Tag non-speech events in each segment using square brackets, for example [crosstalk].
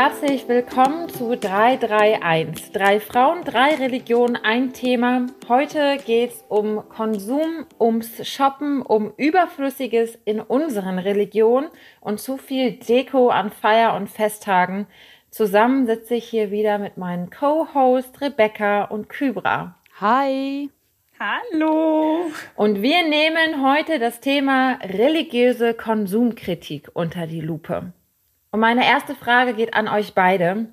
herzlich willkommen zu 331. Drei Frauen, drei Religionen, ein Thema. Heute geht es um Konsum, ums Shoppen, um Überflüssiges in unseren Religionen und zu viel Deko an Feier- und Festtagen. Zusammen sitze ich hier wieder mit meinen Co-Hosts Rebecca und Kybra. Hi. Hallo. Und wir nehmen heute das Thema religiöse Konsumkritik unter die Lupe. Und meine erste Frage geht an euch beide.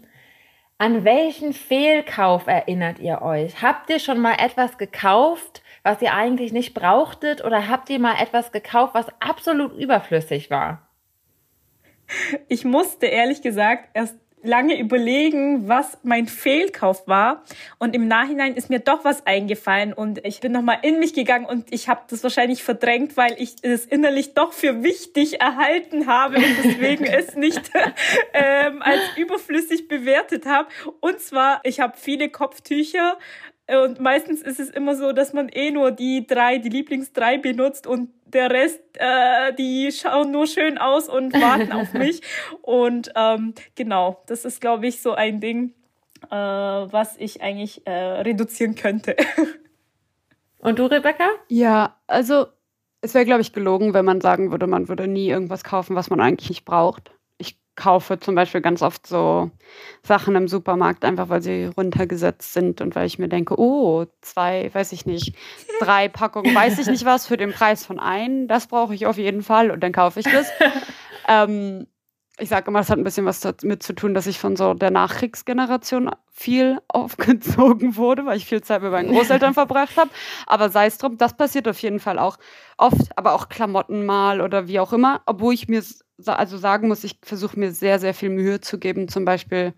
An welchen Fehlkauf erinnert ihr euch? Habt ihr schon mal etwas gekauft, was ihr eigentlich nicht brauchtet? Oder habt ihr mal etwas gekauft, was absolut überflüssig war? Ich musste ehrlich gesagt erst lange überlegen, was mein Fehlkauf war. Und im Nachhinein ist mir doch was eingefallen und ich bin nochmal in mich gegangen und ich habe das wahrscheinlich verdrängt, weil ich es innerlich doch für wichtig erhalten habe und deswegen es nicht [laughs] ähm, als überflüssig bewertet habe. Und zwar, ich habe viele Kopftücher und meistens ist es immer so, dass man eh nur die drei, die Lieblingsdrei benutzt und der Rest, äh, die schauen nur schön aus und [laughs] warten auf mich. Und ähm, genau, das ist, glaube ich, so ein Ding, äh, was ich eigentlich äh, reduzieren könnte. [laughs] Und du, Rebecca? Ja, also es wäre, glaube ich, gelogen, wenn man sagen würde, man würde nie irgendwas kaufen, was man eigentlich nicht braucht kaufe zum Beispiel ganz oft so Sachen im Supermarkt, einfach weil sie runtergesetzt sind und weil ich mir denke, oh, zwei, weiß ich nicht, drei Packungen, weiß ich nicht was, für den Preis von ein, das brauche ich auf jeden Fall und dann kaufe ich das. [laughs] ähm, ich sage immer, das hat ein bisschen was damit zu tun, dass ich von so der Nachkriegsgeneration viel [laughs] aufgezogen wurde, weil ich viel Zeit mit meinen Großeltern [laughs] verbracht habe. Aber sei es drum, das passiert auf jeden Fall auch oft, aber auch Klamotten mal oder wie auch immer, obwohl ich mir also sagen muss, ich versuche mir sehr, sehr viel Mühe zu geben, zum Beispiel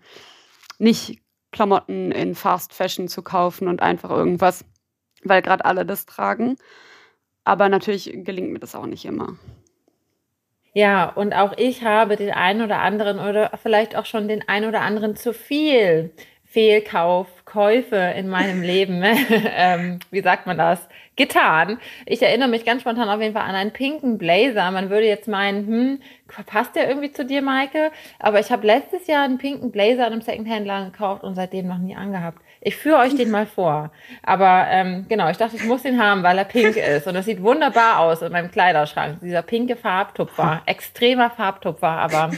nicht Klamotten in Fast Fashion zu kaufen und einfach irgendwas, weil gerade alle das tragen. Aber natürlich gelingt mir das auch nicht immer. Ja, und auch ich habe den einen oder anderen oder vielleicht auch schon den einen oder anderen zu viel Fehlkauf, Käufe in meinem Leben, [laughs] ähm, wie sagt man das, getan. Ich erinnere mich ganz spontan auf jeden Fall an einen pinken Blazer. Man würde jetzt meinen, hm, passt der irgendwie zu dir, Maike? Aber ich habe letztes Jahr einen pinken Blazer in einem Secondhand-Laden gekauft und seitdem noch nie angehabt. Ich führe euch den mal vor. Aber ähm, genau, ich dachte, ich muss den haben, weil er pink ist. Und das sieht wunderbar aus in meinem Kleiderschrank. Dieser pinke Farbtupfer. Extremer Farbtupfer, aber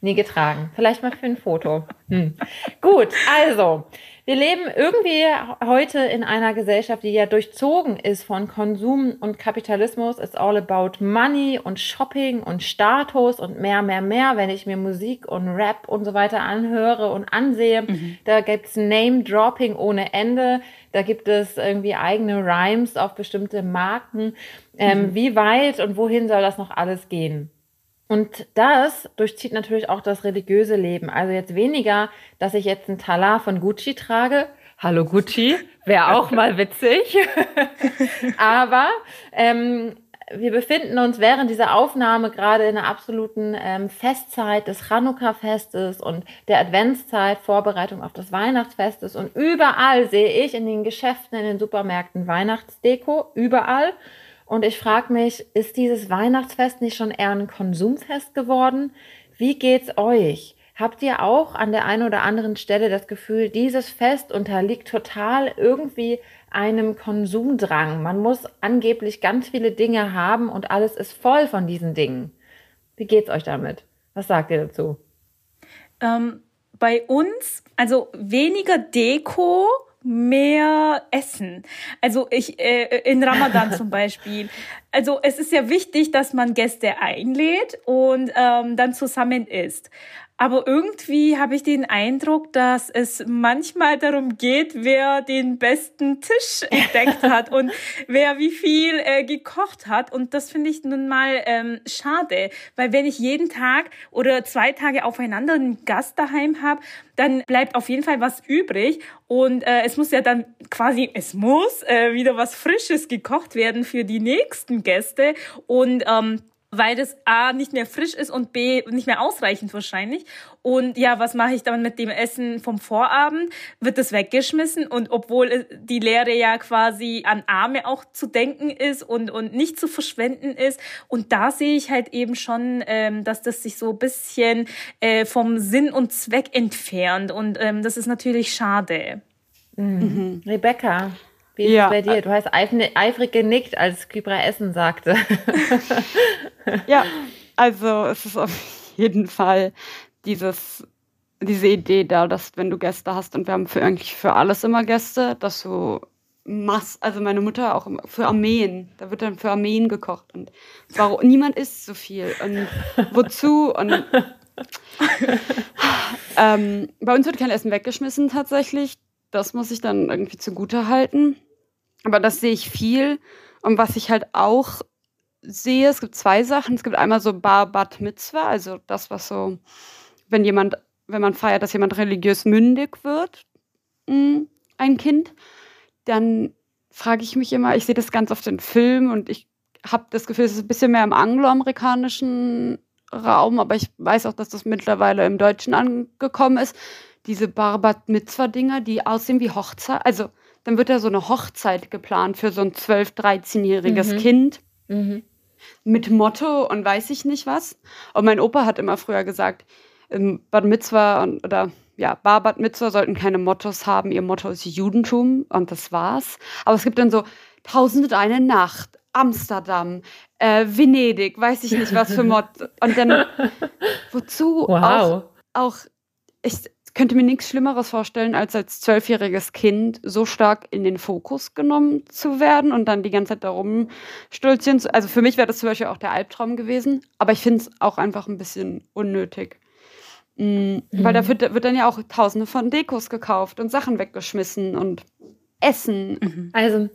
nie getragen. Vielleicht mal für ein Foto. Hm. Gut, also. Wir leben irgendwie heute in einer Gesellschaft, die ja durchzogen ist von Konsum und Kapitalismus. It's all about money und Shopping und Status und mehr, mehr, mehr. Wenn ich mir Musik und Rap und so weiter anhöre und ansehe, mhm. da gibt's Name-Dropping ohne Ende. Da gibt es irgendwie eigene Rhymes auf bestimmte Marken. Ähm, mhm. Wie weit und wohin soll das noch alles gehen? Und das durchzieht natürlich auch das religiöse Leben. Also jetzt weniger, dass ich jetzt einen Talar von Gucci trage. Hallo Gucci, wäre auch mal witzig. [laughs] Aber ähm, wir befinden uns während dieser Aufnahme gerade in einer absoluten ähm, Festzeit des Chanukka-Festes und der Adventszeit, Vorbereitung auf das Weihnachtsfestes. Und überall sehe ich in den Geschäften, in den Supermärkten Weihnachtsdeko, überall. Und ich frage mich, ist dieses Weihnachtsfest nicht schon eher ein Konsumfest geworden? Wie geht's euch? Habt ihr auch an der einen oder anderen Stelle das Gefühl, dieses Fest unterliegt total irgendwie einem Konsumdrang? Man muss angeblich ganz viele Dinge haben und alles ist voll von diesen Dingen. Wie geht's euch damit? Was sagt ihr dazu? Ähm, bei uns, also weniger Deko, mehr essen. Also ich äh, in Ramadan zum [laughs] Beispiel. Also es ist ja wichtig, dass man Gäste einlädt und ähm, dann zusammen isst. Aber irgendwie habe ich den Eindruck, dass es manchmal darum geht, wer den besten Tisch entdeckt [laughs] hat und wer wie viel äh, gekocht hat. Und das finde ich nun mal ähm, schade, weil wenn ich jeden Tag oder zwei Tage aufeinander einen Gast daheim habe, dann bleibt auf jeden Fall was übrig. Und äh, es muss ja dann quasi, es muss äh, wieder was Frisches gekocht werden für die nächsten Gäste. Und ähm, weil das A nicht mehr frisch ist und B nicht mehr ausreichend wahrscheinlich. Und ja, was mache ich dann mit dem Essen vom Vorabend? Wird das weggeschmissen? Und obwohl die Lehre ja quasi an Arme auch zu denken ist und, und nicht zu verschwenden ist. Und da sehe ich halt eben schon, ähm, dass das sich so ein bisschen äh, vom Sinn und Zweck entfernt. Und ähm, das ist natürlich schade. Mhm. Rebecca, wie ist ja. es bei dir? Du hast eifrig genickt, als Kybra Essen sagte. [laughs] ja, also es ist auf jeden Fall dieses, diese Idee da, dass wenn du Gäste hast und wir haben für eigentlich für alles immer Gäste, dass du Mass, also meine Mutter auch für Armeen, da wird dann für Armeen gekocht und warum niemand isst so viel und wozu und [laughs] ähm, bei uns wird kein Essen weggeschmissen tatsächlich. Das muss ich dann irgendwie zugute halten. Aber das sehe ich viel. Und was ich halt auch sehe, es gibt zwei Sachen. Es gibt einmal so Bar Bat Mitzvah, also das, was so, wenn jemand, wenn man feiert, dass jemand religiös mündig wird, mm, ein Kind, dann frage ich mich immer, ich sehe das ganz oft in Filmen und ich habe das Gefühl, es ist ein bisschen mehr im angloamerikanischen Raum, aber ich weiß auch, dass das mittlerweile im Deutschen angekommen ist. Diese Barbat Mitzvah-Dinger, die aussehen wie Hochzeit, also dann wird da so eine Hochzeit geplant für so ein 12-, 13-jähriges mhm. Kind. Mhm. Mit Motto und weiß ich nicht was. Und mein Opa hat immer früher gesagt, im Bad Mitzvah und, oder ja, Bar Bad Mitzvah sollten keine Mottos haben. Ihr Motto ist Judentum und das war's. Aber es gibt dann so Tausend und eine Nacht, Amsterdam, äh, Venedig, weiß ich nicht was für [laughs] Motto. Und dann, [laughs] wozu wow. auch, auch ich, könnte mir nichts Schlimmeres vorstellen, als als zwölfjähriges Kind so stark in den Fokus genommen zu werden und dann die ganze Zeit darum stolzieren. Zu, also für mich wäre das zum Beispiel auch der Albtraum gewesen, aber ich finde es auch einfach ein bisschen unnötig. Mhm. Weil da wird, wird, dann ja auch tausende von Dekos gekauft und Sachen weggeschmissen und Essen. Mhm. Also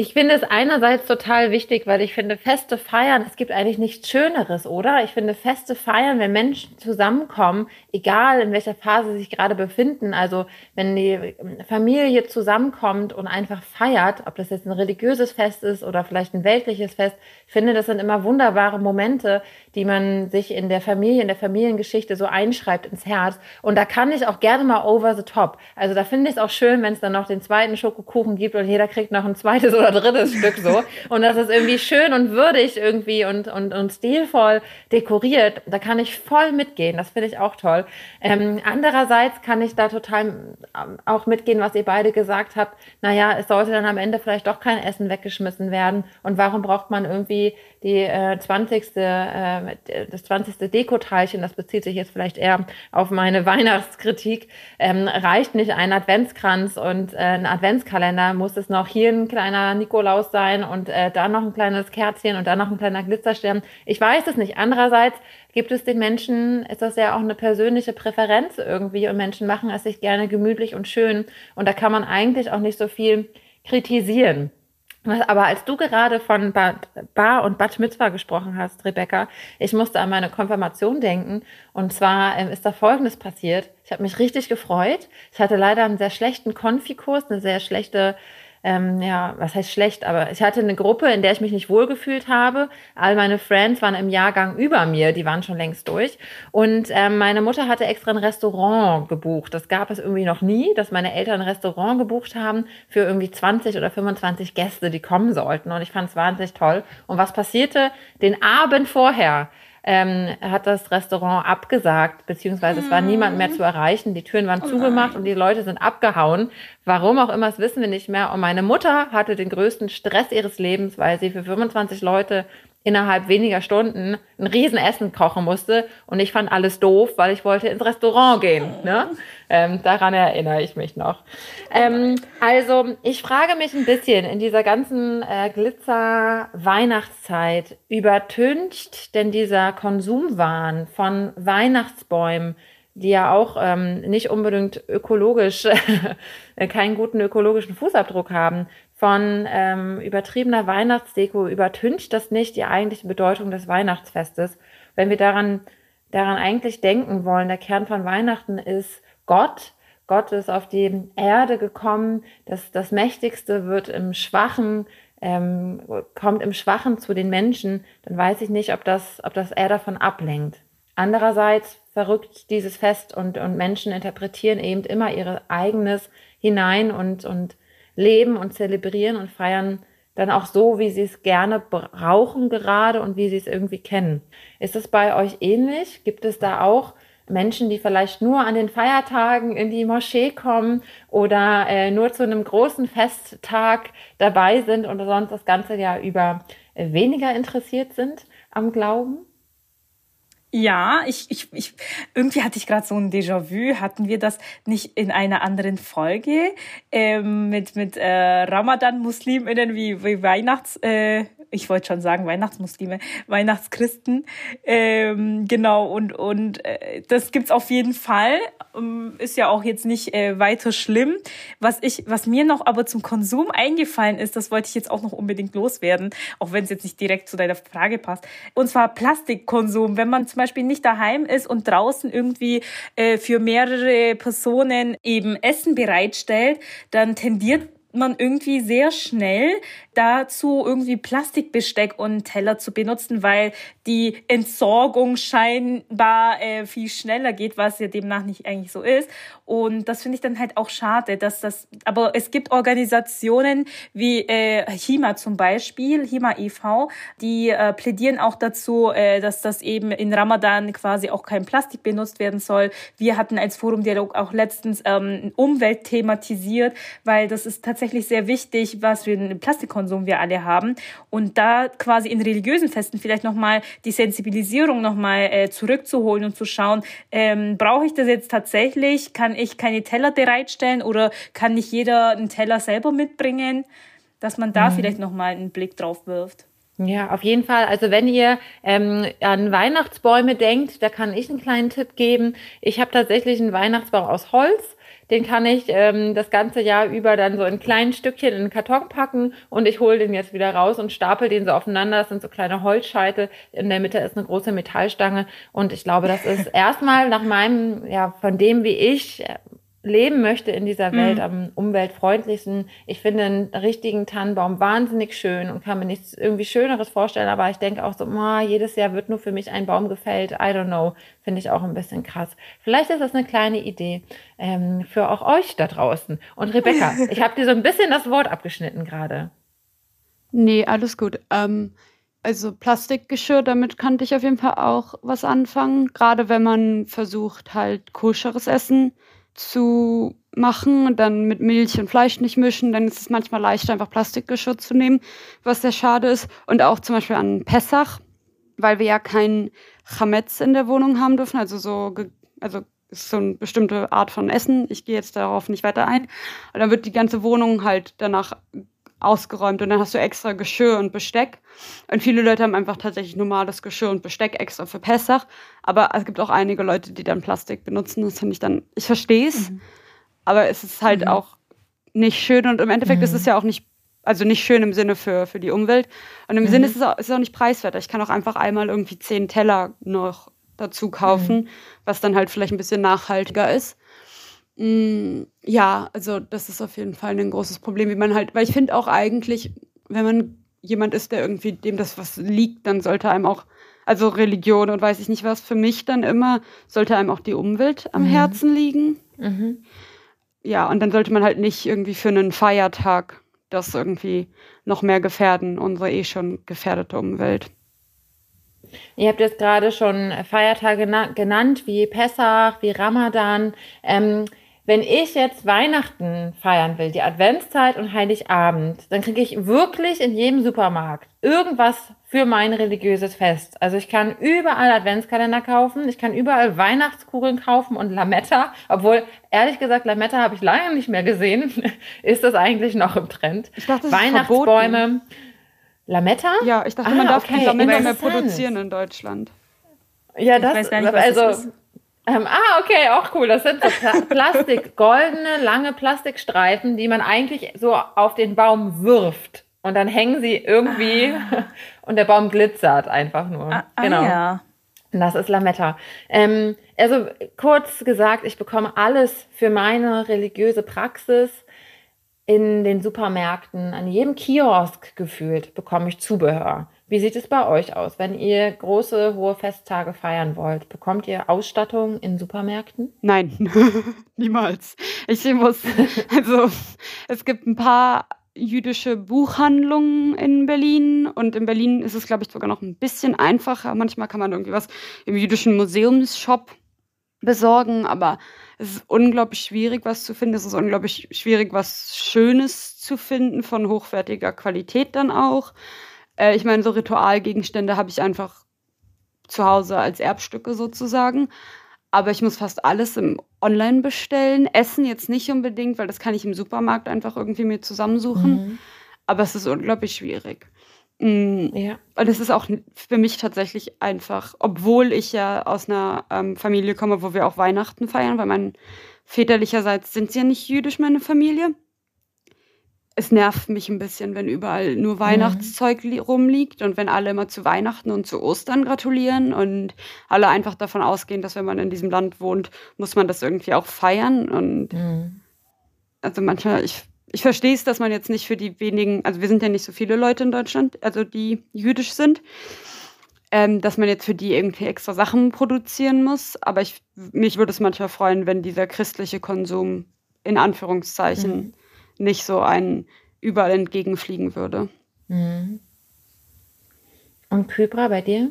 ich finde es einerseits total wichtig, weil ich finde, Feste feiern, es gibt eigentlich nichts Schöneres, oder? Ich finde, Feste feiern, wenn Menschen zusammenkommen, egal in welcher Phase sie sich gerade befinden, also wenn die Familie zusammenkommt und einfach feiert, ob das jetzt ein religiöses Fest ist oder vielleicht ein weltliches Fest, ich finde, das sind immer wunderbare Momente, die man sich in der Familie, in der Familiengeschichte so einschreibt ins Herz. Und da kann ich auch gerne mal over the top. Also da finde ich es auch schön, wenn es dann noch den zweiten Schokokuchen gibt und jeder kriegt noch ein zweites [laughs] oder drittes Stück so. Und das ist irgendwie schön und würdig irgendwie und, und, und stilvoll dekoriert. Da kann ich voll mitgehen. Das finde ich auch toll. Ähm, andererseits kann ich da total ähm, auch mitgehen, was ihr beide gesagt habt. Naja, es sollte dann am Ende vielleicht doch kein Essen weggeschmissen werden. Und warum braucht man irgendwie die äh, 20. Äh, das 20. Dekoteilchen, das bezieht sich jetzt vielleicht eher auf meine [laughs] Weihnachtskritik, ähm, reicht nicht ein Adventskranz und äh, ein Adventskalender, muss es noch hier ein kleiner Nikolaus sein und äh, da noch ein kleines Kerzchen und da noch ein kleiner Glitzerstern. Ich weiß es nicht. Andererseits gibt es den Menschen, ist das ja auch eine persönliche Präferenz irgendwie und Menschen machen es sich gerne gemütlich und schön und da kann man eigentlich auch nicht so viel kritisieren. Aber als du gerade von Bar und Bat Mitzvah gesprochen hast, Rebecca, ich musste an meine Konfirmation denken. Und zwar ähm, ist da Folgendes passiert. Ich habe mich richtig gefreut. Ich hatte leider einen sehr schlechten Konfikurs, eine sehr schlechte ähm, ja, was heißt schlecht, aber ich hatte eine Gruppe, in der ich mich nicht wohlgefühlt habe. All meine Friends waren im Jahrgang über mir, die waren schon längst durch. Und ähm, meine Mutter hatte extra ein Restaurant gebucht. Das gab es irgendwie noch nie, dass meine Eltern ein Restaurant gebucht haben für irgendwie 20 oder 25 Gäste, die kommen sollten. Und ich fand es wahnsinnig toll. Und was passierte? Den Abend vorher ähm, hat das Restaurant abgesagt, beziehungsweise es war niemand mehr zu erreichen. Die Türen waren oh zugemacht und die Leute sind abgehauen. Warum auch immer, das wissen wir nicht mehr. Und meine Mutter hatte den größten Stress ihres Lebens, weil sie für 25 Leute innerhalb weniger Stunden ein Riesenessen kochen musste und ich fand alles doof, weil ich wollte ins Restaurant gehen. Ne? Ähm, daran erinnere ich mich noch. Ähm, also ich frage mich ein bisschen in dieser ganzen äh, Glitzer-Weihnachtszeit, übertüncht denn dieser Konsumwahn von Weihnachtsbäumen, die ja auch ähm, nicht unbedingt ökologisch, [laughs] keinen guten ökologischen Fußabdruck haben, von ähm, übertriebener Weihnachtsdeko übertüncht das nicht die eigentliche Bedeutung des Weihnachtsfestes. Wenn wir daran, daran eigentlich denken wollen, der Kern von Weihnachten ist Gott. Gott ist auf die Erde gekommen, das, das Mächtigste wird im Schwachen, ähm, kommt im Schwachen zu den Menschen, dann weiß ich nicht, ob das, ob das er davon ablenkt. Andererseits verrückt dieses Fest und, und Menschen interpretieren eben immer ihr eigenes hinein und, und leben und zelebrieren und feiern dann auch so, wie sie es gerne brauchen gerade und wie sie es irgendwie kennen. Ist es bei euch ähnlich? Gibt es da auch Menschen, die vielleicht nur an den Feiertagen in die Moschee kommen oder äh, nur zu einem großen Festtag dabei sind und sonst das ganze Jahr über weniger interessiert sind am Glauben? Ja, ich, ich, ich, irgendwie hatte ich gerade so ein Déjà-vu. Hatten wir das nicht in einer anderen Folge ähm, mit mit äh, Ramadan-Musliminnen wie, wie Weihnachts, äh, ich wollte schon sagen Weihnachtsmuslime, Weihnachtschristen. Ähm, genau, und, und äh, das gibt's auf jeden Fall. Ähm, ist ja auch jetzt nicht äh, weiter schlimm. Was ich, was mir noch aber zum Konsum eingefallen ist, das wollte ich jetzt auch noch unbedingt loswerden, auch wenn es jetzt nicht direkt zu deiner Frage passt. Und zwar Plastikkonsum. Wenn man zum Beispiel nicht daheim ist und draußen irgendwie äh, für mehrere Personen eben Essen bereitstellt, dann tendiert man irgendwie sehr schnell dazu, irgendwie Plastikbesteck und Teller zu benutzen, weil die Entsorgung scheinbar äh, viel schneller geht, was ja demnach nicht eigentlich so ist. Und das finde ich dann halt auch schade, dass das, aber es gibt Organisationen wie äh, HIMA zum Beispiel, HIMA e.V., die äh, plädieren auch dazu, äh, dass das eben in Ramadan quasi auch kein Plastik benutzt werden soll. Wir hatten als Forumdialog auch letztens ähm, Umwelt thematisiert, weil das ist tatsächlich sehr wichtig, was für einen Plastikkonsum wir alle haben. Und da quasi in religiösen Festen vielleicht nochmal die Sensibilisierung nochmal äh, zurückzuholen und zu schauen, ähm, brauche ich das jetzt tatsächlich? Kann ich keine Teller bereitstellen oder kann nicht jeder einen Teller selber mitbringen? Dass man da mhm. vielleicht nochmal einen Blick drauf wirft. Ja, auf jeden Fall. Also wenn ihr ähm, an Weihnachtsbäume denkt, da kann ich einen kleinen Tipp geben. Ich habe tatsächlich einen Weihnachtsbaum aus Holz den kann ich ähm, das ganze Jahr über dann so in kleinen Stückchen in den Karton packen und ich hole den jetzt wieder raus und stapel den so aufeinander. Das sind so kleine Holzscheitel. In der Mitte ist eine große Metallstange und ich glaube, das ist [laughs] erstmal nach meinem, ja, von dem, wie ich leben möchte in dieser Welt mhm. am umweltfreundlichsten. Ich finde einen richtigen Tannenbaum wahnsinnig schön und kann mir nichts irgendwie Schöneres vorstellen, aber ich denke auch so, oh, jedes Jahr wird nur für mich ein Baum gefällt. I don't know. Finde ich auch ein bisschen krass. Vielleicht ist das eine kleine Idee ähm, für auch euch da draußen. Und Rebecca, [laughs] ich habe dir so ein bisschen das Wort abgeschnitten gerade. Nee, alles gut. Ähm, also Plastikgeschirr, damit kannte ich auf jeden Fall auch was anfangen. Gerade wenn man versucht, halt koscheres Essen zu machen und dann mit Milch und Fleisch nicht mischen, dann ist es manchmal leichter, einfach Plastikgeschirr zu nehmen, was sehr schade ist. Und auch zum Beispiel an Pessach, weil wir ja kein Chametz in der Wohnung haben dürfen, also so, also ist so eine bestimmte Art von Essen. Ich gehe jetzt darauf nicht weiter ein. Und dann wird die ganze Wohnung halt danach ausgeräumt und dann hast du extra Geschirr und Besteck. Und viele Leute haben einfach tatsächlich normales Geschirr und Besteck extra für Pessach. Aber es gibt auch einige Leute, die dann Plastik benutzen. Das finde ich dann, ich verstehe es, mhm. aber es ist halt mhm. auch nicht schön und im Endeffekt mhm. ist es ja auch nicht, also nicht schön im Sinne für, für die Umwelt. Und im Sinne mhm. ist es, auch, ist es auch nicht preiswerter. Ich kann auch einfach einmal irgendwie zehn Teller noch dazu kaufen, mhm. was dann halt vielleicht ein bisschen nachhaltiger ist. Mm, ja, also das ist auf jeden Fall ein großes Problem, wie man halt, weil ich finde auch eigentlich, wenn man jemand ist, der irgendwie dem das was liegt, dann sollte einem auch, also Religion und weiß ich nicht was, für mich dann immer, sollte einem auch die Umwelt am mhm. Herzen liegen. Mhm. Ja, und dann sollte man halt nicht irgendwie für einen Feiertag das irgendwie noch mehr gefährden, unsere eh schon gefährdete Umwelt. Ihr habt jetzt gerade schon Feiertage genannt, wie Pessach, wie Ramadan. Ähm, wenn ich jetzt Weihnachten feiern will, die Adventszeit und Heiligabend, dann kriege ich wirklich in jedem Supermarkt irgendwas für mein religiöses Fest. Also ich kann überall Adventskalender kaufen, ich kann überall Weihnachtskugeln kaufen und Lametta, obwohl ehrlich gesagt Lametta habe ich lange nicht mehr gesehen. [laughs] ist das eigentlich noch im Trend? Ich dachte, das Weihnachtsbäume. Lametta? Ja, ich dachte, ah, man darf okay. Lametta mehr produzieren in Deutschland. Ja, das, nicht, also, das ähm, ah, okay, auch cool. Das sind so Pla [laughs] Plastik, goldene, lange Plastikstreifen, die man eigentlich so auf den Baum wirft. Und dann hängen sie irgendwie ah. [laughs] und der Baum glitzert einfach nur. Ah, ah genau. ja. Das ist Lametta. Ähm, also kurz gesagt, ich bekomme alles für meine religiöse Praxis in den Supermärkten, an jedem Kiosk gefühlt, bekomme ich Zubehör. Wie sieht es bei euch aus, wenn ihr große, hohe Festtage feiern wollt? Bekommt ihr Ausstattung in Supermärkten? Nein, [laughs] niemals. Ich muss, [laughs] also es gibt ein paar jüdische Buchhandlungen in Berlin und in Berlin ist es, glaube ich, sogar noch ein bisschen einfacher. Manchmal kann man irgendwie was im jüdischen Museumsshop besorgen, aber es ist unglaublich schwierig, was zu finden. Es ist unglaublich schwierig, was Schönes zu finden, von hochwertiger Qualität dann auch. Äh, ich meine, so Ritualgegenstände habe ich einfach zu Hause als Erbstücke sozusagen. Aber ich muss fast alles im Online bestellen. Essen jetzt nicht unbedingt, weil das kann ich im Supermarkt einfach irgendwie mir zusammensuchen. Mhm. Aber es ist unglaublich schwierig. Mhm. Ja. Und es ist auch für mich tatsächlich einfach, obwohl ich ja aus einer ähm, Familie komme, wo wir auch Weihnachten feiern, weil mein väterlicherseits sind sie ja nicht jüdisch, meine Familie es nervt mich ein bisschen, wenn überall nur. Weihnachtszeug mhm. rumliegt und wenn alle immer zu Weihnachten und zu Ostern gratulieren und alle einfach davon ausgehen, dass wenn man in diesem Land wohnt, muss man das irgendwie auch feiern. Und mhm. also manchmal, ich, ich verstehe es, dass man jetzt nicht für die wenigen, also wir sind ja nicht so viele Leute in Deutschland, also die jüdisch sind, ähm, dass man jetzt für die irgendwie extra Sachen produzieren muss. Aber ich, mich würde es manchmal freuen, wenn dieser christliche Konsum in Anführungszeichen mhm nicht so einen überall entgegenfliegen würde. Mhm. Und Kybra bei dir?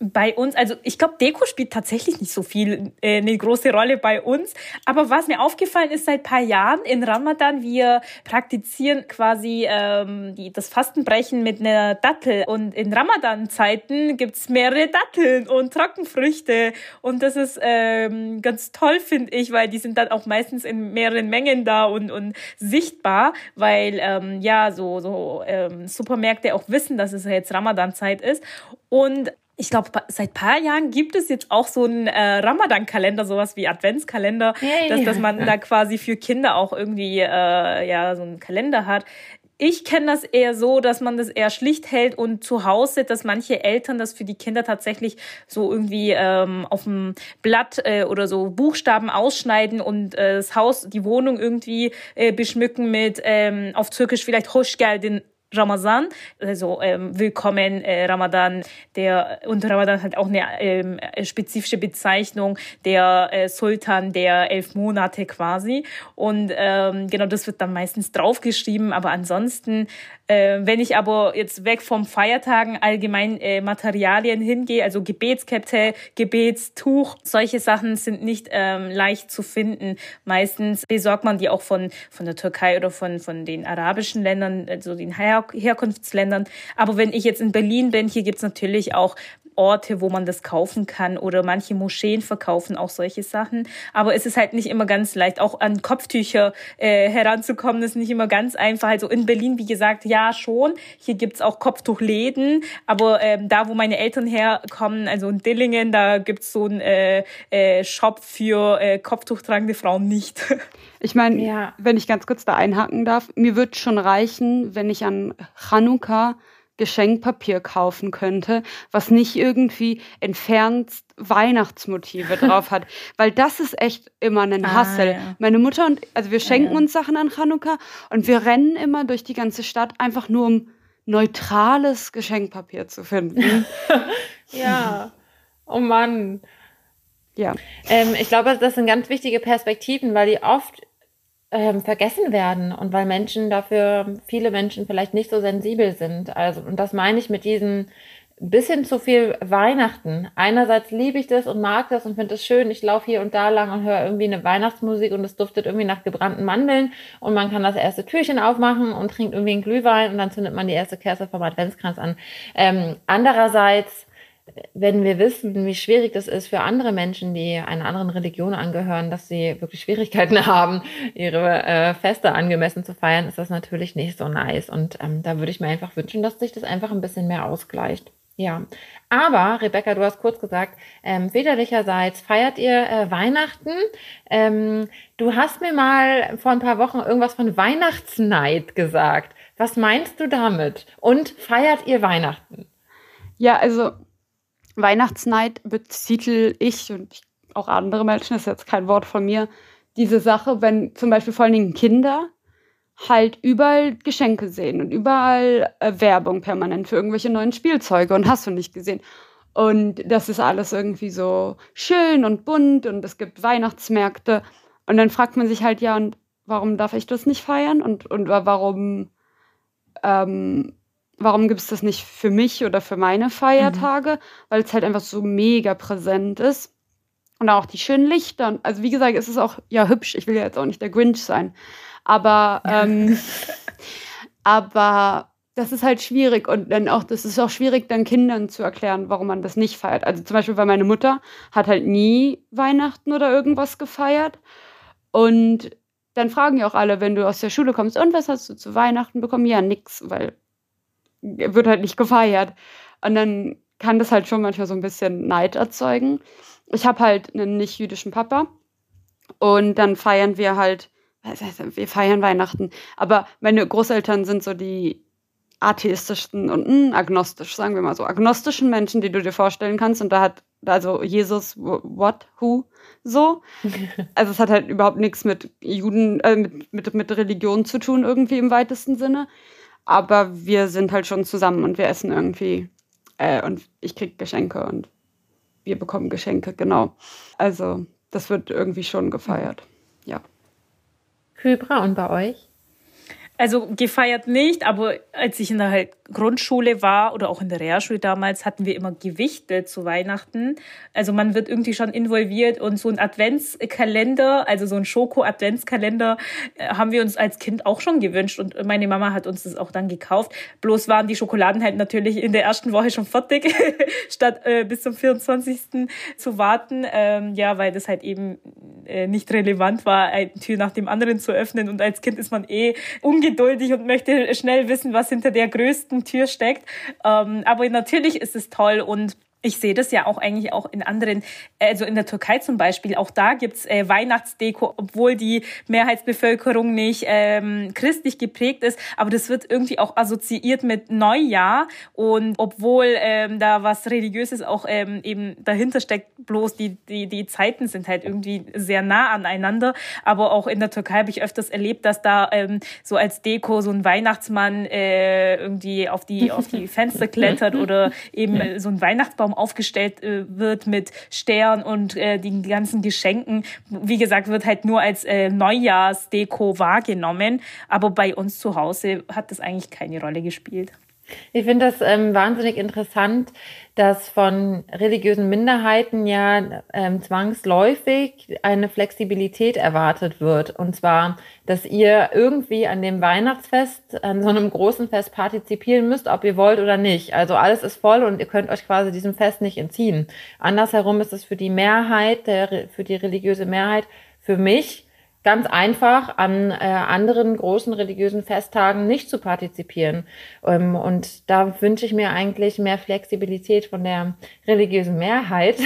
Bei uns, also ich glaube, Deko spielt tatsächlich nicht so viel äh, eine große Rolle bei uns. Aber was mir aufgefallen ist seit paar Jahren in Ramadan, wir praktizieren quasi ähm, die, das Fastenbrechen mit einer Dattel. Und in Ramadan-Zeiten gibt's mehrere Datteln und Trockenfrüchte. Und das ist ähm, ganz toll, finde ich, weil die sind dann auch meistens in mehreren Mengen da und, und sichtbar, weil ähm, ja so, so ähm, Supermärkte auch wissen, dass es jetzt Ramadan-Zeit ist. Und ich glaube, seit paar Jahren gibt es jetzt auch so einen äh, Ramadan-Kalender, sowas wie Adventskalender, ja, dass, dass man da quasi für Kinder auch irgendwie äh, ja so einen Kalender hat. Ich kenne das eher so, dass man das eher schlicht hält und zu Hause, dass manche Eltern das für die Kinder tatsächlich so irgendwie ähm, auf dem Blatt äh, oder so Buchstaben ausschneiden und äh, das Haus, die Wohnung irgendwie äh, beschmücken mit ähm, auf Türkisch vielleicht Hoşgel, den Ramazan, also ähm, willkommen äh, Ramadan, der und Ramadan hat auch eine ähm, spezifische Bezeichnung, der äh, Sultan der elf Monate quasi. Und ähm, genau das wird dann meistens draufgeschrieben, aber ansonsten äh, wenn ich aber jetzt weg vom Feiertagen allgemein äh, Materialien hingehe, also Gebetskette, Gebetstuch, solche Sachen sind nicht ähm, leicht zu finden. Meistens besorgt man die auch von, von der Türkei oder von, von den arabischen Ländern, also den Her Herkunftsländern. Aber wenn ich jetzt in Berlin bin, hier gibt's natürlich auch Orte, wo man das kaufen kann oder manche Moscheen verkaufen auch solche Sachen. Aber es ist halt nicht immer ganz leicht, auch an Kopftücher äh, heranzukommen, ist nicht immer ganz einfach. Also in Berlin, wie gesagt, ja schon. Hier gibt's auch Kopftuchläden, aber ähm, da, wo meine Eltern herkommen, also in Dillingen, da gibt's so einen äh, äh, Shop für äh, Kopftuchtragende Frauen nicht. [laughs] Ich meine, ja. wenn ich ganz kurz da einhaken darf, mir wird schon reichen, wenn ich an Chanukka Geschenkpapier kaufen könnte, was nicht irgendwie entfernt Weihnachtsmotive [laughs] drauf hat. Weil das ist echt immer ein ah, Hassel. Ja. Meine Mutter und, also wir schenken ja, ja. uns Sachen an Chanukka und wir rennen immer durch die ganze Stadt einfach nur um neutrales Geschenkpapier zu finden. [laughs] [laughs] ja. Oh Mann. Ja. Ähm, ich glaube, das sind ganz wichtige Perspektiven, weil die oft ähm, vergessen werden und weil Menschen dafür, viele Menschen vielleicht nicht so sensibel sind. Also, und das meine ich mit diesem bisschen zu viel Weihnachten. Einerseits liebe ich das und mag das und finde es schön. Ich laufe hier und da lang und höre irgendwie eine Weihnachtsmusik und es duftet irgendwie nach gebrannten Mandeln und man kann das erste Türchen aufmachen und trinkt irgendwie einen Glühwein und dann zündet man die erste Kerze vom Adventskranz an. Ähm, andererseits wenn wir wissen, wie schwierig das ist für andere Menschen, die einer anderen Religion angehören, dass sie wirklich Schwierigkeiten [laughs] haben, ihre äh, Feste angemessen zu feiern, ist das natürlich nicht so nice. Und ähm, da würde ich mir einfach wünschen, dass sich das einfach ein bisschen mehr ausgleicht. Ja, aber Rebecca, du hast kurz gesagt, ähm, väterlicherseits feiert ihr äh, Weihnachten. Ähm, du hast mir mal vor ein paar Wochen irgendwas von Weihnachtsneid gesagt. Was meinst du damit? Und feiert ihr Weihnachten? Ja, also Weihnachtsneid betitel ich und auch andere Menschen, das ist jetzt kein Wort von mir, diese Sache, wenn zum Beispiel vor allen Dingen Kinder halt überall Geschenke sehen und überall äh, Werbung permanent für irgendwelche neuen Spielzeuge und hast du nicht gesehen. Und das ist alles irgendwie so schön und bunt und es gibt Weihnachtsmärkte. Und dann fragt man sich halt, ja, und warum darf ich das nicht feiern? Und, und warum, ähm, warum gibt es das nicht für mich oder für meine Feiertage? Mhm. Weil es halt einfach so mega präsent ist. Und auch die schönen Lichter. Also wie gesagt, es ist auch ja hübsch. Ich will ja jetzt auch nicht der Grinch sein. Aber, ähm, [laughs] aber das ist halt schwierig und dann auch, das ist auch schwierig, dann Kindern zu erklären, warum man das nicht feiert. Also zum Beispiel, weil meine Mutter hat halt nie Weihnachten oder irgendwas gefeiert. Und dann fragen ja auch alle, wenn du aus der Schule kommst, und was hast du zu Weihnachten bekommen? Ja, nix, weil wird halt nicht gefeiert. Und dann kann das halt schon manchmal so ein bisschen Neid erzeugen. Ich habe halt einen nicht-jüdischen Papa und dann feiern wir halt wir feiern Weihnachten. Aber meine Großeltern sind so die atheistischsten und mh, hm, agnostisch, sagen wir mal so, agnostischen Menschen, die du dir vorstellen kannst. Und da hat also Jesus, what, who, so. [laughs] Also es hat halt überhaupt nichts mit Juden, äh, mit, mit, mit Religion zu tun, irgendwie im weitesten Sinne. Aber wir sind halt schon zusammen und wir essen irgendwie. Äh, und ich krieg Geschenke und wir bekommen Geschenke, genau. Also das wird irgendwie schon gefeiert. Ja. Kybra und bei euch? Also gefeiert nicht, aber als ich in der halt Grundschule war oder auch in der Realschule damals, hatten wir immer Gewichte zu Weihnachten. Also man wird irgendwie schon involviert und so ein Adventskalender, also so ein Schoko-Adventskalender, äh, haben wir uns als Kind auch schon gewünscht und meine Mama hat uns das auch dann gekauft. Bloß waren die Schokoladen halt natürlich in der ersten Woche schon fertig, [laughs] statt äh, bis zum 24. zu warten. Ähm, ja, weil das halt eben äh, nicht relevant war, eine Tür nach dem anderen zu öffnen und als Kind ist man eh ungeduldig und möchte schnell wissen, was hinter der größten Tür steckt. Ähm, aber natürlich ist es toll und ich sehe das ja auch eigentlich auch in anderen, also in der Türkei zum Beispiel, auch da gibt's äh, Weihnachtsdeko, obwohl die Mehrheitsbevölkerung nicht ähm, christlich geprägt ist, aber das wird irgendwie auch assoziiert mit Neujahr. Und obwohl ähm, da was Religiöses auch ähm, eben dahinter steckt, bloß die, die, die Zeiten sind halt irgendwie sehr nah aneinander, aber auch in der Türkei habe ich öfters erlebt, dass da ähm, so als Deko so ein Weihnachtsmann äh, irgendwie auf die, auf die Fenster [laughs] klettert oder eben so ein Weihnachtsbaum Weihnachtsbaum aufgestellt äh, wird mit Stern und äh, den ganzen Geschenken. Wie gesagt, wird halt nur als äh, Neujahrsdeko wahrgenommen. Aber bei uns zu Hause hat das eigentlich keine Rolle gespielt. Ich finde das ähm, wahnsinnig interessant, dass von religiösen Minderheiten ja ähm, zwangsläufig eine Flexibilität erwartet wird. Und zwar, dass ihr irgendwie an dem Weihnachtsfest, an so einem großen Fest partizipieren müsst, ob ihr wollt oder nicht. Also alles ist voll und ihr könnt euch quasi diesem Fest nicht entziehen. Andersherum ist es für die Mehrheit, der, für die religiöse Mehrheit, für mich ganz einfach an äh, anderen großen religiösen Festtagen nicht zu partizipieren. Ähm, und da wünsche ich mir eigentlich mehr Flexibilität von der religiösen Mehrheit.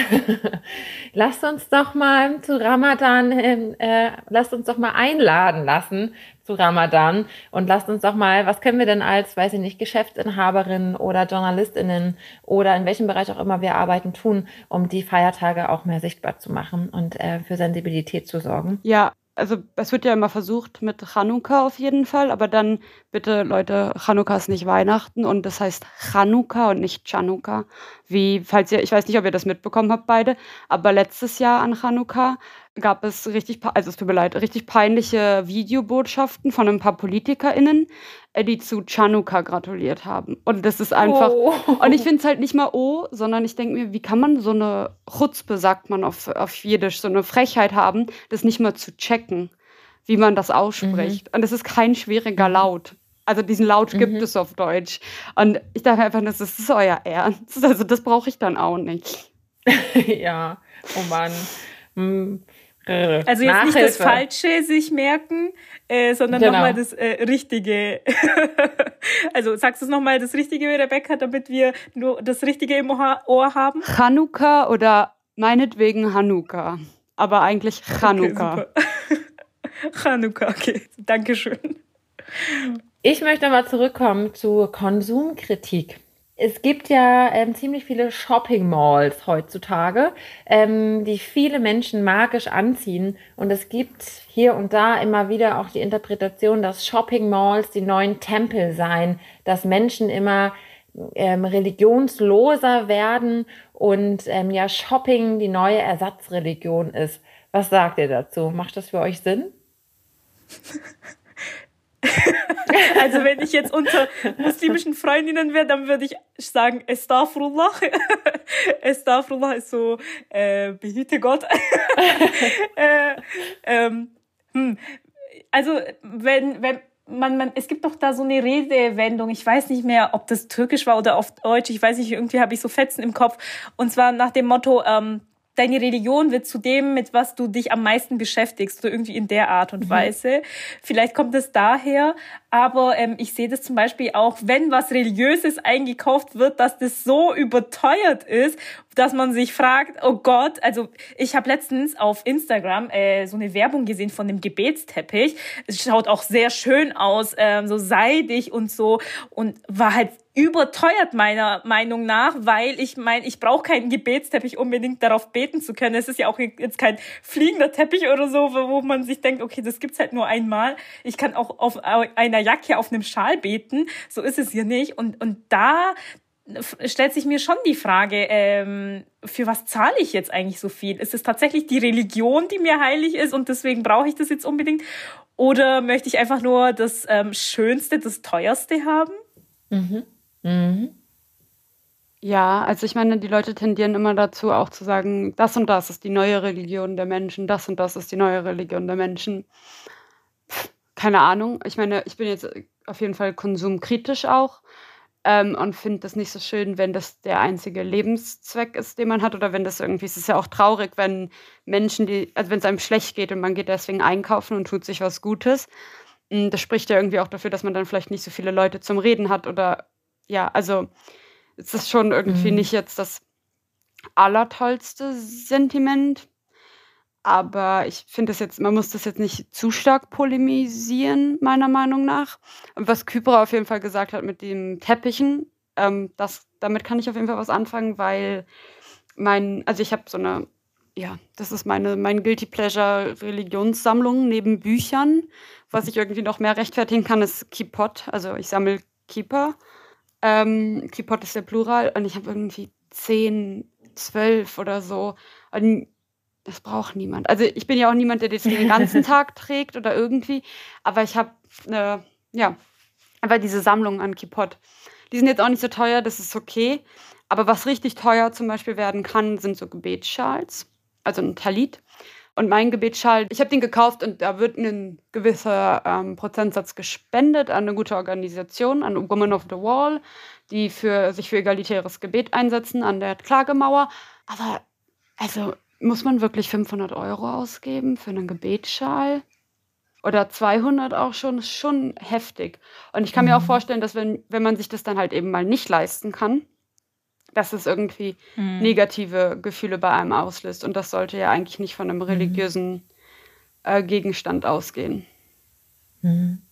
[laughs] lasst uns doch mal zu Ramadan, äh, lasst uns doch mal einladen lassen zu Ramadan und lasst uns doch mal, was können wir denn als, weiß ich nicht, Geschäftsinhaberinnen oder Journalistinnen oder in welchem Bereich auch immer wir arbeiten tun, um die Feiertage auch mehr sichtbar zu machen und äh, für Sensibilität zu sorgen? Ja, also es wird ja immer versucht mit Chanukka auf jeden Fall, aber dann bitte Leute, Chanukka ist nicht Weihnachten und das heißt Chanukka und nicht Chanukka. Wie, falls ihr, ich weiß nicht, ob ihr das mitbekommen habt beide, aber letztes Jahr an Chanukka gab es richtig, also es tut mir leid, richtig peinliche Videobotschaften von ein paar PolitikerInnen, äh, die zu Chanukka gratuliert haben. Und das ist einfach, oh. und ich finde es halt nicht mal oh, sondern ich denke mir, wie kann man so eine Chutzpe, sagt man auf, auf Jiddisch, so eine Frechheit haben, das nicht mal zu checken, wie man das ausspricht. Mhm. Und es ist kein schwieriger mhm. Laut. Also diesen Laut gibt mhm. es auf Deutsch. Und ich dachte einfach, das ist euer Ernst. [laughs] Also das brauche ich dann auch nicht. [laughs] ja, oh Mann. Hm. Also jetzt Nachhilfe. nicht das Falsche sich merken, äh, sondern genau. nochmal das äh, Richtige. [laughs] also sagst du es nochmal das Richtige, Rebecca, damit wir nur das Richtige im Ohr haben? Chanukka oder meinetwegen Hanukkah. Aber eigentlich Chanukka. Okay, Chanukka, okay. Dankeschön. Ich möchte mal zurückkommen zu Konsumkritik. es gibt ja ähm, ziemlich viele Shopping Malls heutzutage, ähm, die viele Menschen magisch anziehen. Und es gibt hier und da immer wieder auch die Interpretation, dass Shopping Malls die neuen Tempel seien, dass Menschen immer ähm, religionsloser werden und ähm, ja Shopping die neue Ersatzreligion ist. Was sagt ihr dazu? Macht das für euch Sinn? [laughs] also wenn ich jetzt unter muslimischen Freundinnen wäre, dann würde ich sagen, Estafrullah. [laughs] Estafrullah ist so, äh, behüte Gott. [laughs] äh, ähm, hm. Also wenn, wenn man, man, es gibt doch da so eine Redewendung, ich weiß nicht mehr, ob das türkisch war oder auf Deutsch, ich weiß nicht, irgendwie habe ich so Fetzen im Kopf. Und zwar nach dem Motto, ähm, deine Religion wird zu dem, mit was du dich am meisten beschäftigst, so irgendwie in der Art und mhm. Weise. Vielleicht kommt es daher, aber ähm, ich sehe das zum Beispiel auch, wenn was Religiöses eingekauft wird, dass das so überteuert ist, dass man sich fragt, oh Gott, also ich habe letztens auf Instagram äh, so eine Werbung gesehen von dem Gebetsteppich. Es schaut auch sehr schön aus, ähm, so seidig und so und war halt überteuert meiner Meinung nach, weil ich meine, ich brauche keinen Gebetsteppich unbedingt darauf beten zu können. Es ist ja auch jetzt kein fliegender Teppich oder so, wo man sich denkt, okay, das gibt's halt nur einmal. Ich kann auch auf einer Jacke auf einem Schal beten. So ist es hier nicht. Und und da stellt sich mir schon die Frage, ähm, für was zahle ich jetzt eigentlich so viel? Ist es tatsächlich die Religion, die mir heilig ist und deswegen brauche ich das jetzt unbedingt? Oder möchte ich einfach nur das ähm, Schönste, das Teuerste haben? Mhm. Mhm. Ja, also ich meine, die Leute tendieren immer dazu, auch zu sagen, das und das ist die neue Religion der Menschen, das und das ist die neue Religion der Menschen. keine Ahnung. Ich meine, ich bin jetzt auf jeden Fall konsumkritisch auch ähm, und finde das nicht so schön, wenn das der einzige Lebenszweck ist, den man hat oder wenn das irgendwie, es ist ja auch traurig, wenn Menschen, die, also wenn es einem schlecht geht und man geht deswegen einkaufen und tut sich was Gutes. Hm, das spricht ja irgendwie auch dafür, dass man dann vielleicht nicht so viele Leute zum Reden hat oder ja, also es ist schon irgendwie mhm. nicht jetzt das allertollste Sentiment. Aber ich finde es jetzt, man muss das jetzt nicht zu stark polemisieren, meiner Meinung nach. Und was Kypra auf jeden Fall gesagt hat mit den Teppichen, ähm, das, damit kann ich auf jeden Fall was anfangen, weil mein, also ich habe so eine, ja, das ist meine, mein Guilty Pleasure Religionssammlung neben Büchern. Was ich irgendwie noch mehr rechtfertigen kann, ist Kipot. Also ich sammle Keeper. Ähm, Kipot ist der Plural und ich habe irgendwie zehn, zwölf oder so. Und das braucht niemand. Also ich bin ja auch niemand, der das den ganzen [laughs] Tag trägt oder irgendwie, aber ich habe eine, ja, einfach diese Sammlung an Kipot. Die sind jetzt auch nicht so teuer, das ist okay. Aber was richtig teuer zum Beispiel werden kann, sind so Gebetsschals, also ein Talit. Und mein Gebetsschal, ich habe den gekauft und da wird ein gewisser ähm, Prozentsatz gespendet an eine gute Organisation, an Women of the Wall, die für, sich für egalitäres Gebet einsetzen an der Klagemauer. Aber also muss man wirklich 500 Euro ausgeben für einen Gebetsschal? Oder 200 auch schon, ist schon heftig. Und ich kann mhm. mir auch mhm. vorstellen, dass wenn, wenn man sich das dann halt eben mal nicht leisten kann, dass es irgendwie mhm. negative Gefühle bei einem auslöst. Und das sollte ja eigentlich nicht von einem mhm. religiösen äh, Gegenstand ausgehen. Mhm.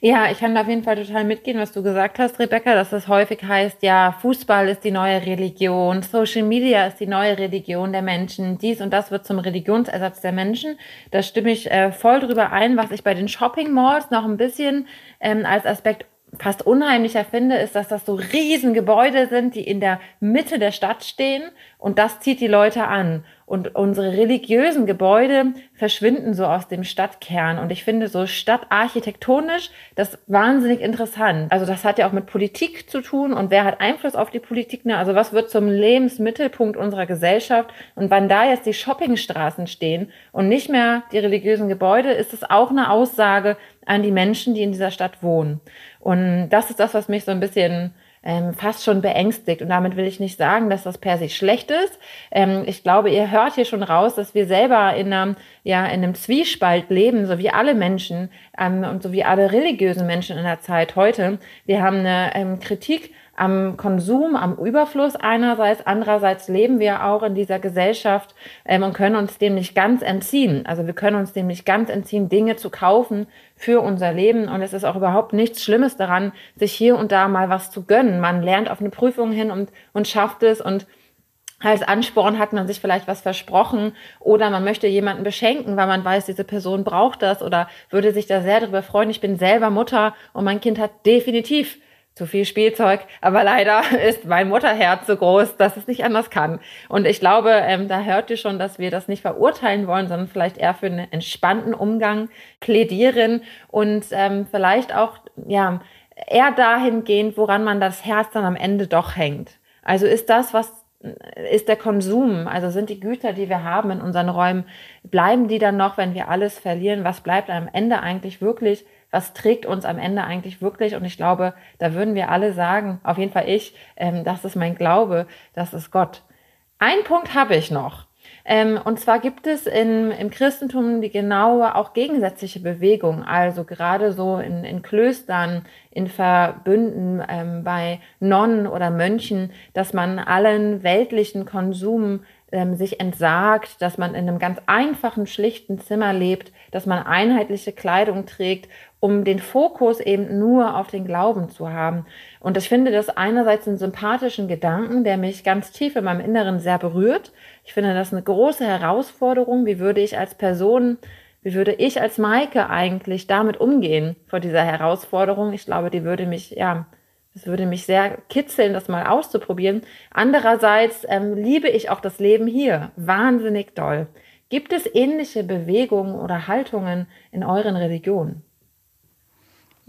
Ja, ich kann da auf jeden Fall total mitgehen, was du gesagt hast, Rebecca, dass das häufig heißt, ja, Fußball ist die neue Religion, Social Media ist die neue Religion der Menschen, dies und das wird zum Religionsersatz der Menschen. Da stimme ich äh, voll drüber ein. Was ich bei den Shopping Malls noch ein bisschen ähm, als Aspekt fast unheimlicher finde, ist, dass das so riesen Gebäude sind, die in der Mitte der Stadt stehen und das zieht die Leute an. Und unsere religiösen Gebäude verschwinden so aus dem Stadtkern. Und ich finde so stadtarchitektonisch das wahnsinnig interessant. Also das hat ja auch mit Politik zu tun und wer hat Einfluss auf die Politik? Ne? Also was wird zum Lebensmittelpunkt unserer Gesellschaft? Und wann da jetzt die Shoppingstraßen stehen und nicht mehr die religiösen Gebäude, ist es auch eine Aussage an die Menschen, die in dieser Stadt wohnen. Und das ist das, was mich so ein bisschen ähm, fast schon beängstigt. Und damit will ich nicht sagen, dass das per se schlecht ist. Ähm, ich glaube, ihr hört hier schon raus, dass wir selber in einem, ja, in einem Zwiespalt leben, so wie alle Menschen ähm, und so wie alle religiösen Menschen in der Zeit heute. Wir haben eine ähm, Kritik am Konsum, am Überfluss einerseits, andererseits leben wir auch in dieser Gesellschaft ähm, und können uns dem nicht ganz entziehen. Also wir können uns dem nicht ganz entziehen, Dinge zu kaufen für unser Leben und es ist auch überhaupt nichts Schlimmes daran, sich hier und da mal was zu gönnen. Man lernt auf eine Prüfung hin und, und schafft es und als Ansporn hat man sich vielleicht was versprochen oder man möchte jemanden beschenken, weil man weiß, diese Person braucht das oder würde sich da sehr darüber freuen. Ich bin selber Mutter und mein Kind hat definitiv zu viel Spielzeug, aber leider [laughs] ist mein Mutterherz so groß, dass es nicht anders kann. Und ich glaube, ähm, da hört ihr schon, dass wir das nicht verurteilen wollen, sondern vielleicht eher für einen entspannten Umgang plädieren und ähm, vielleicht auch ja eher dahingehend, woran man das Herz dann am Ende doch hängt. Also ist das, was ist der Konsum, also sind die Güter, die wir haben in unseren Räumen, bleiben die dann noch, wenn wir alles verlieren? Was bleibt am Ende eigentlich wirklich? Was trägt uns am Ende eigentlich wirklich? Und ich glaube, da würden wir alle sagen, auf jeden Fall ich, ähm, das ist mein Glaube, das ist Gott. Ein Punkt habe ich noch. Ähm, und zwar gibt es in, im Christentum die genaue, auch gegensätzliche Bewegung. Also gerade so in, in Klöstern, in Verbünden, ähm, bei Nonnen oder Mönchen, dass man allen weltlichen Konsum ähm, sich entsagt, dass man in einem ganz einfachen, schlichten Zimmer lebt, dass man einheitliche Kleidung trägt, um den Fokus eben nur auf den Glauben zu haben. Und ich finde das einerseits einen sympathischen Gedanken, der mich ganz tief in meinem Inneren sehr berührt. Ich finde das eine große Herausforderung. Wie würde ich als Person, wie würde ich als Maike eigentlich damit umgehen vor dieser Herausforderung? Ich glaube, die würde mich, ja, es würde mich sehr kitzeln, das mal auszuprobieren. Andererseits ähm, liebe ich auch das Leben hier wahnsinnig doll. Gibt es ähnliche Bewegungen oder Haltungen in euren Religionen?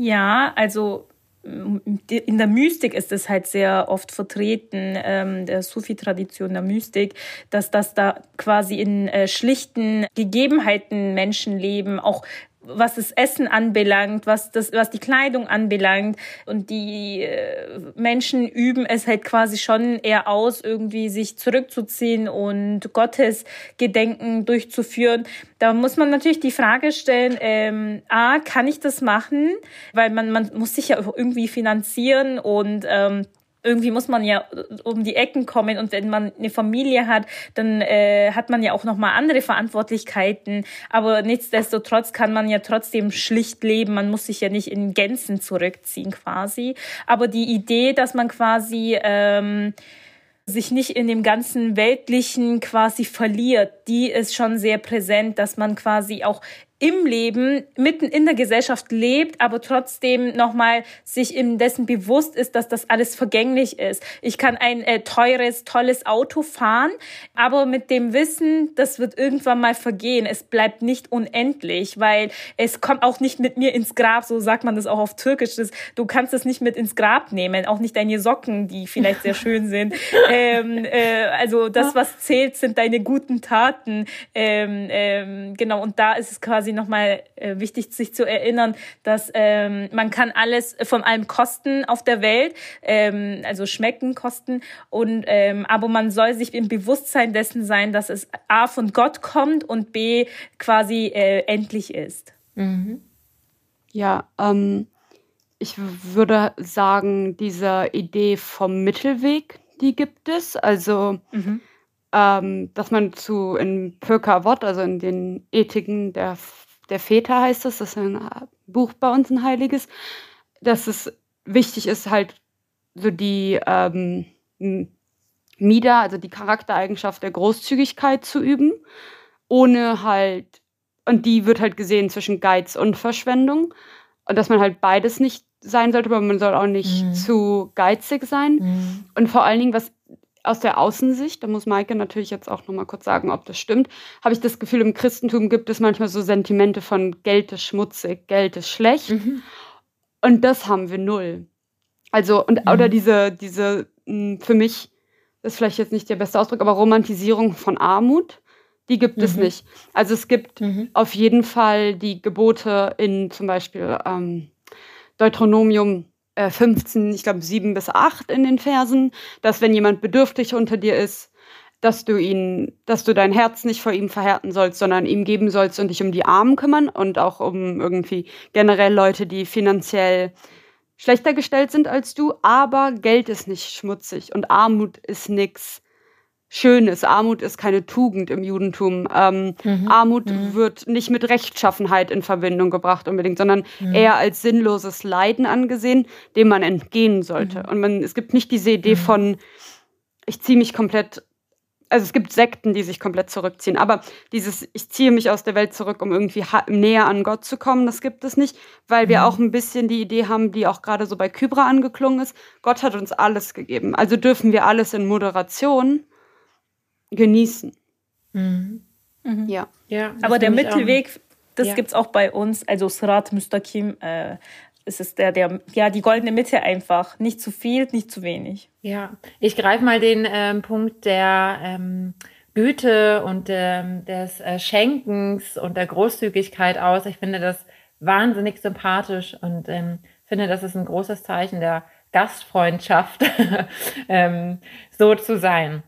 Ja, also in der Mystik ist es halt sehr oft vertreten, ähm, der Sufi-Tradition der Mystik, dass das da quasi in äh, schlichten Gegebenheiten Menschen leben, auch was das Essen anbelangt, was das, was die Kleidung anbelangt. Und die äh, Menschen üben es halt quasi schon eher aus, irgendwie sich zurückzuziehen und Gottes Gedenken durchzuführen. Da muss man natürlich die Frage stellen, ähm, a, kann ich das machen? Weil man, man muss sich ja irgendwie finanzieren und ähm, irgendwie muss man ja um die Ecken kommen und wenn man eine Familie hat, dann äh, hat man ja auch noch mal andere Verantwortlichkeiten. Aber nichtsdestotrotz kann man ja trotzdem schlicht leben. Man muss sich ja nicht in Gänzen zurückziehen quasi. Aber die Idee, dass man quasi ähm, sich nicht in dem ganzen Weltlichen quasi verliert, die ist schon sehr präsent, dass man quasi auch im Leben, mitten in der Gesellschaft lebt, aber trotzdem nochmal sich in dessen bewusst ist, dass das alles vergänglich ist. Ich kann ein äh, teures, tolles Auto fahren, aber mit dem Wissen, das wird irgendwann mal vergehen. Es bleibt nicht unendlich, weil es kommt auch nicht mit mir ins Grab, so sagt man das auch auf Türkisch. Das, du kannst es nicht mit ins Grab nehmen, auch nicht deine Socken, die vielleicht sehr schön sind. [laughs] ähm, äh, also das, was zählt, sind deine guten Taten. Ähm, ähm, genau, und da ist es quasi quasi nochmal äh, wichtig, sich zu erinnern, dass ähm, man kann alles von allem kosten auf der Welt, ähm, also schmecken, kosten, und ähm, aber man soll sich im Bewusstsein dessen sein, dass es A von Gott kommt und B quasi äh, endlich ist. Mhm. Ja, ähm, ich würde sagen, diese Idee vom Mittelweg, die gibt es. Also mhm ähm, dass man zu in Pöker also in den Ethiken der, der Väter heißt es, das ist ein Buch bei uns, ein heiliges, dass es wichtig ist, halt so die ähm, Mida, also die Charaktereigenschaft der Großzügigkeit zu üben, ohne halt, und die wird halt gesehen zwischen Geiz und Verschwendung. Und dass man halt beides nicht sein sollte, aber man soll auch nicht mhm. zu geizig sein. Mhm. Und vor allen Dingen, was aus der Außensicht, da muss Maike natürlich jetzt auch nochmal kurz sagen, ob das stimmt, habe ich das Gefühl, im Christentum gibt es manchmal so Sentimente von Geld ist schmutzig, Geld ist schlecht. Mhm. Und das haben wir null. Also, und, mhm. oder diese, diese, hm, für mich, das ist vielleicht jetzt nicht der beste Ausdruck, aber Romantisierung von Armut, die gibt mhm. es nicht. Also es gibt mhm. auf jeden Fall die Gebote in zum Beispiel ähm, Deuteronomium 15, äh, ich glaube 7 bis 8 in den Versen, dass wenn jemand bedürftig unter dir ist, dass du ihn, dass du dein Herz nicht vor ihm verhärten sollst, sondern ihm geben sollst und dich um die Armen kümmern und auch um irgendwie generell Leute, die finanziell schlechter gestellt sind als du, aber Geld ist nicht schmutzig und Armut ist nichts Schönes. Armut ist keine Tugend im Judentum. Ähm, mhm. Armut mhm. wird nicht mit Rechtschaffenheit in Verbindung gebracht unbedingt, sondern mhm. eher als sinnloses Leiden angesehen, dem man entgehen sollte. Mhm. Und man, es gibt nicht diese Idee mhm. von, ich ziehe mich komplett also es gibt Sekten, die sich komplett zurückziehen, aber dieses, ich ziehe mich aus der Welt zurück, um irgendwie näher an Gott zu kommen, das gibt es nicht, weil wir mhm. auch ein bisschen die Idee haben, die auch gerade so bei Kybra angeklungen ist, Gott hat uns alles gegeben, also dürfen wir alles in Moderation genießen. Mhm. Mhm. Ja. ja aber der Mittelweg, das ja. gibt es auch bei uns, also Srat Mustaqim, äh, es ist der, der, ja, die goldene Mitte einfach. Nicht zu viel, nicht zu wenig. Ja, ich greife mal den ähm, Punkt der ähm, Güte und ähm, des äh, Schenkens und der Großzügigkeit aus. Ich finde das wahnsinnig sympathisch und ähm, finde, das ist ein großes Zeichen der Gastfreundschaft, [laughs] ähm, so zu sein.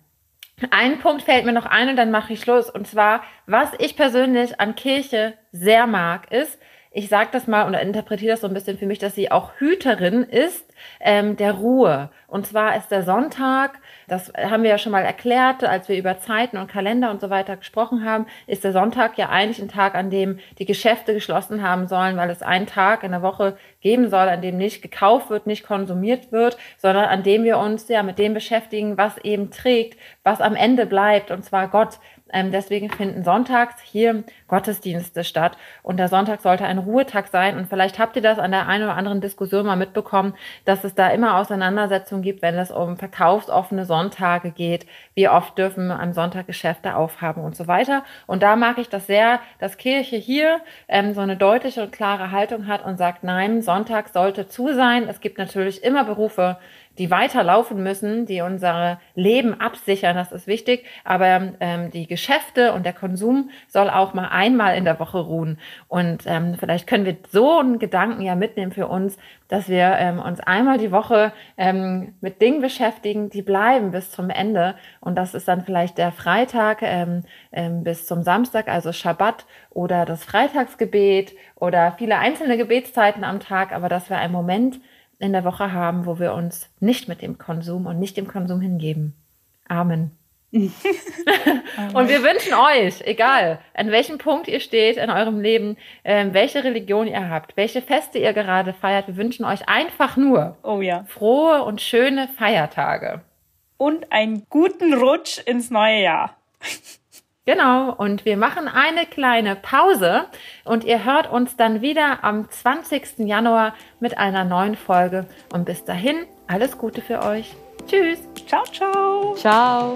Ein Punkt fällt mir noch ein und dann mache ich Schluss. Und zwar, was ich persönlich an Kirche sehr mag, ist, ich sage das mal und interpretiere das so ein bisschen für mich, dass sie auch Hüterin ist ähm, der Ruhe. Und zwar ist der Sonntag, das haben wir ja schon mal erklärt, als wir über Zeiten und Kalender und so weiter gesprochen haben, ist der Sonntag ja eigentlich ein Tag, an dem die Geschäfte geschlossen haben sollen, weil es einen Tag in der Woche geben soll, an dem nicht gekauft wird, nicht konsumiert wird, sondern an dem wir uns ja mit dem beschäftigen, was eben trägt, was am Ende bleibt, und zwar Gott. Ähm, deswegen finden sonntags hier Gottesdienste statt. Und der Sonntag sollte ein Ruhetag sein. Und vielleicht habt ihr das an der einen oder anderen Diskussion mal mitbekommen, dass es da immer Auseinandersetzungen gibt, wenn es um verkaufsoffene Sonntage geht. Wie oft dürfen am Sonntag Geschäfte aufhaben und so weiter. Und da mag ich das sehr, dass Kirche hier ähm, so eine deutliche und klare Haltung hat und sagt, nein, Sonntag sollte zu sein. Es gibt natürlich immer Berufe, die weiterlaufen müssen, die unser Leben absichern, das ist wichtig. Aber ähm, die Geschäfte und der Konsum soll auch mal einmal in der Woche ruhen. Und ähm, vielleicht können wir so einen Gedanken ja mitnehmen für uns, dass wir ähm, uns einmal die Woche ähm, mit Dingen beschäftigen, die bleiben bis zum Ende. Und das ist dann vielleicht der Freitag ähm, ähm, bis zum Samstag, also Schabbat oder das Freitagsgebet oder viele einzelne Gebetszeiten am Tag. Aber dass wir einen Moment in der Woche haben, wo wir uns nicht mit dem Konsum und nicht dem Konsum hingeben. Amen. [laughs] und wir wünschen euch, egal an welchem Punkt ihr steht in eurem Leben, äh, welche Religion ihr habt, welche Feste ihr gerade feiert, wir wünschen euch einfach nur oh ja. frohe und schöne Feiertage. Und einen guten Rutsch ins neue Jahr. Genau, und wir machen eine kleine Pause und ihr hört uns dann wieder am 20. Januar mit einer neuen Folge. Und bis dahin, alles Gute für euch. Tschüss. Ciao, ciao. Ciao.